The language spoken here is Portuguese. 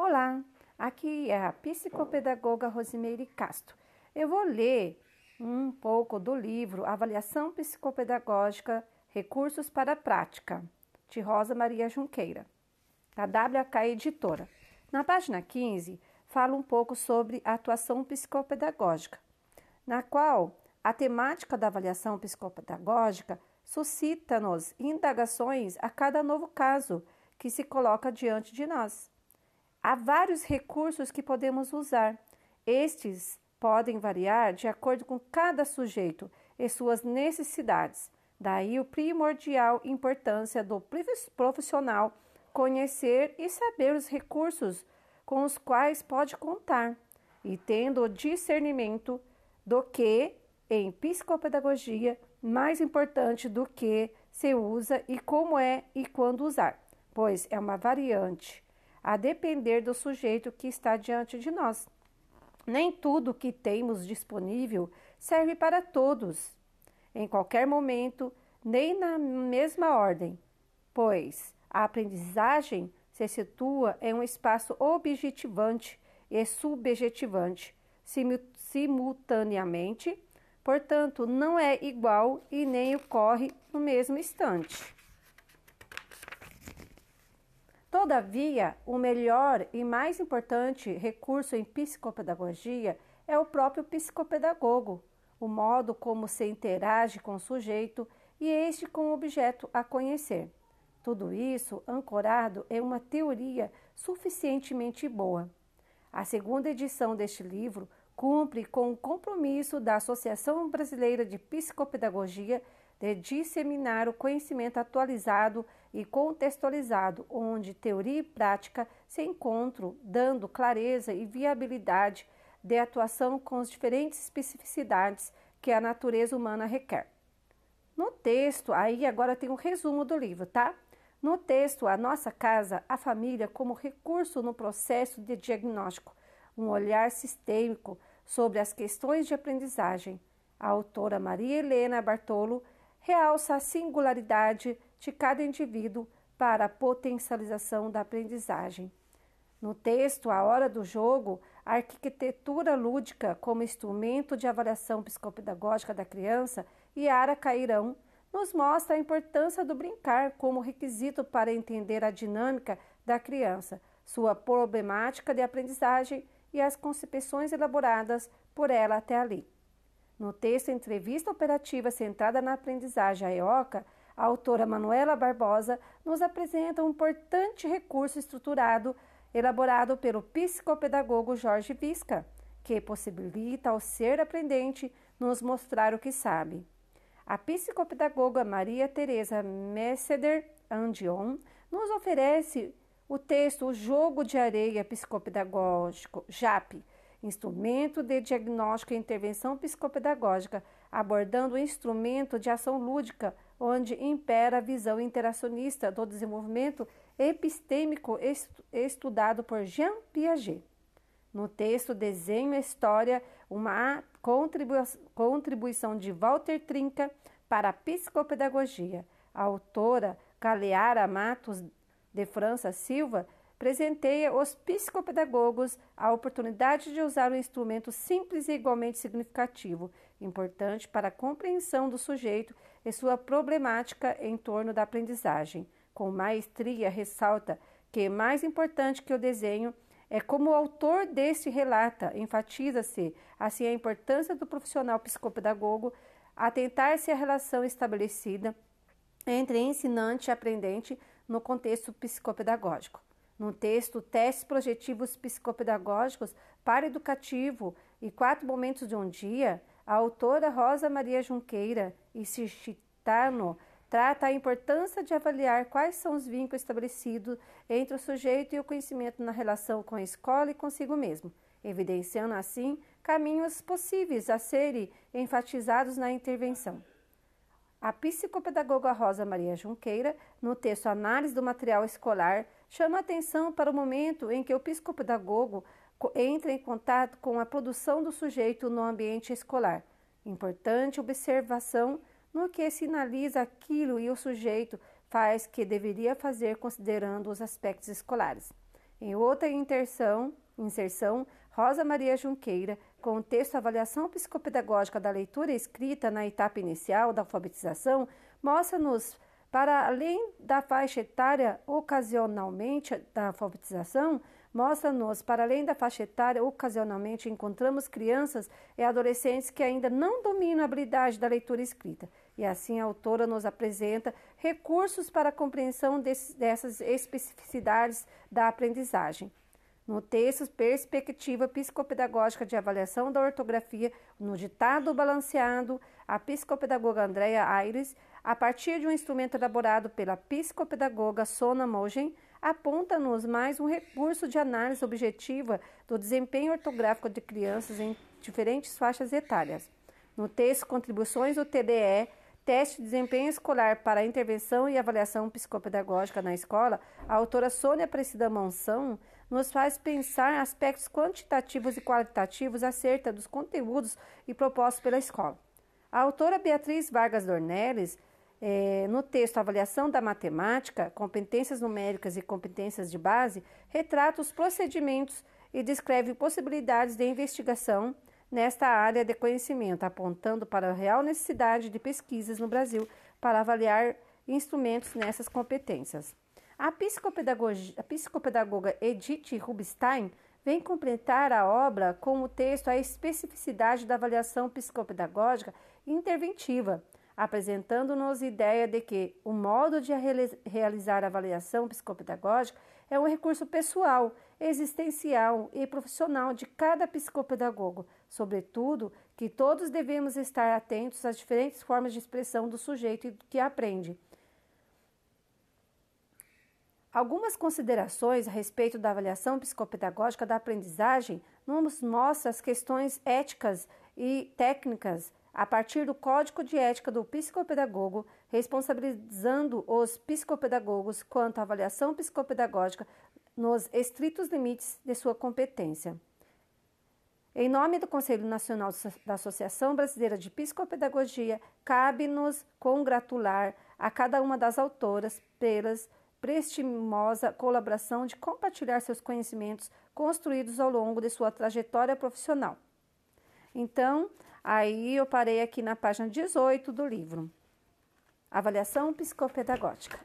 Olá, aqui é a psicopedagoga Rosimeire Castro. Eu vou ler um pouco do livro Avaliação Psicopedagógica Recursos para a Prática, de Rosa Maria Junqueira, da WK Editora. Na página 15, fala um pouco sobre a atuação psicopedagógica, na qual a temática da avaliação psicopedagógica suscita-nos indagações a cada novo caso que se coloca diante de nós. Há vários recursos que podemos usar. Estes podem variar de acordo com cada sujeito e suas necessidades. Daí o primordial importância do profissional conhecer e saber os recursos com os quais pode contar, e tendo o discernimento do que em psicopedagogia mais importante do que se usa e como é e quando usar, pois é uma variante a depender do sujeito que está diante de nós. Nem tudo que temos disponível serve para todos, em qualquer momento, nem na mesma ordem, pois a aprendizagem se situa em um espaço objetivante e subjetivante simultaneamente, portanto, não é igual e nem ocorre no mesmo instante. Todavia, o melhor e mais importante recurso em psicopedagogia é o próprio psicopedagogo, o modo como se interage com o sujeito e este com o objeto a conhecer. Tudo isso ancorado em uma teoria suficientemente boa. A segunda edição deste livro cumpre com o compromisso da Associação Brasileira de Psicopedagogia de disseminar o conhecimento atualizado e contextualizado, onde teoria e prática se encontram, dando clareza e viabilidade de atuação com as diferentes especificidades que a natureza humana requer. No texto, aí agora tem um resumo do livro, tá? No texto, a nossa casa, a família como recurso no processo de diagnóstico, um olhar sistêmico sobre as questões de aprendizagem. A autora Maria Helena Bartolo realça a singularidade de cada indivíduo para a potencialização da aprendizagem. No texto A Hora do Jogo, a arquitetura lúdica como instrumento de avaliação psicopedagógica da criança, Yara Cairão, nos mostra a importância do brincar como requisito para entender a dinâmica da criança, sua problemática de aprendizagem e as concepções elaboradas por ela até ali. No texto Entrevista Operativa Centrada na Aprendizagem, a EOCA, a autora Manuela Barbosa nos apresenta um importante recurso estruturado elaborado pelo psicopedagogo Jorge Visca, que possibilita ao ser aprendente nos mostrar o que sabe. A psicopedagoga Maria Teresa Messeder Andion nos oferece o texto O Jogo de Areia Psicopedagógico, JAP, instrumento de diagnóstico e intervenção psicopedagógica, abordando o instrumento de ação lúdica, onde impera a visão interacionista do desenvolvimento epistêmico estudado por Jean Piaget. No texto Desenho e História, uma contribuição de Walter Trinca para a psicopedagogia. A autora Galeara Matos de França Silva presenteia os psicopedagogos a oportunidade de usar um instrumento simples e igualmente significativo, importante para a compreensão do sujeito e sua problemática em torno da aprendizagem. Com maestria, ressalta que mais importante que o desenho é como o autor deste relata, enfatiza-se assim a importância do profissional psicopedagogo atentar-se à relação estabelecida entre ensinante e aprendente no contexto psicopedagógico. No texto Testes Projetivos Psicopedagógicos para Educativo e Quatro Momentos de um Dia, a autora Rosa Maria Junqueira e Cichitano trata a importância de avaliar quais são os vínculos estabelecidos entre o sujeito e o conhecimento na relação com a escola e consigo mesmo, evidenciando assim caminhos possíveis a serem enfatizados na intervenção. A psicopedagoga Rosa Maria Junqueira, no texto Análise do Material Escolar, chama atenção para o momento em que o psicopedagogo entra em contato com a produção do sujeito no ambiente escolar. Importante observação no que sinaliza aquilo e o sujeito faz que deveria fazer considerando os aspectos escolares. Em outra inserção, inserção Rosa Maria Junqueira, com o texto Avaliação Psicopedagógica da Leitura Escrita na etapa inicial da alfabetização, mostra-nos, para além da faixa etária ocasionalmente da alfabetização, mostra-nos, para além da faixa etária, ocasionalmente encontramos crianças e adolescentes que ainda não dominam a habilidade da leitura escrita. E assim a autora nos apresenta recursos para a compreensão dessas especificidades da aprendizagem. No texto Perspectiva Psicopedagógica de Avaliação da Ortografia, no ditado balanceado, a psicopedagoga Andrea Aires, a partir de um instrumento elaborado pela psicopedagoga Sona Mogen, aponta-nos mais um recurso de análise objetiva do desempenho ortográfico de crianças em diferentes faixas etárias. No texto Contribuições do TDE, Teste de Desempenho Escolar para Intervenção e Avaliação Psicopedagógica na Escola, a autora Sônia Aparecida Monção nos faz pensar aspectos quantitativos e qualitativos acerca dos conteúdos e propostos pela escola. A autora Beatriz Vargas Dornelles, é, no texto Avaliação da Matemática, Competências Numéricas e Competências de Base, retrata os procedimentos e descreve possibilidades de investigação nesta área de conhecimento, apontando para a real necessidade de pesquisas no Brasil para avaliar instrumentos nessas competências. A, a psicopedagoga Edith Rubinstein vem completar a obra com o texto A Especificidade da Avaliação Psicopedagógica Interventiva, apresentando-nos a ideia de que o modo de realizar a avaliação psicopedagógica é um recurso pessoal, existencial e profissional de cada psicopedagogo, sobretudo que todos devemos estar atentos às diferentes formas de expressão do sujeito que aprende Algumas considerações a respeito da avaliação psicopedagógica da aprendizagem nos mostra as questões éticas e técnicas a partir do Código de Ética do Psicopedagogo, responsabilizando os psicopedagogos quanto à avaliação psicopedagógica nos estritos limites de sua competência. Em nome do Conselho Nacional da Associação Brasileira de Psicopedagogia, cabe-nos congratular a cada uma das autoras pelas prestimosa colaboração de compartilhar seus conhecimentos construídos ao longo de sua trajetória profissional. Então, aí eu parei aqui na página 18 do livro. Avaliação psicopedagógica.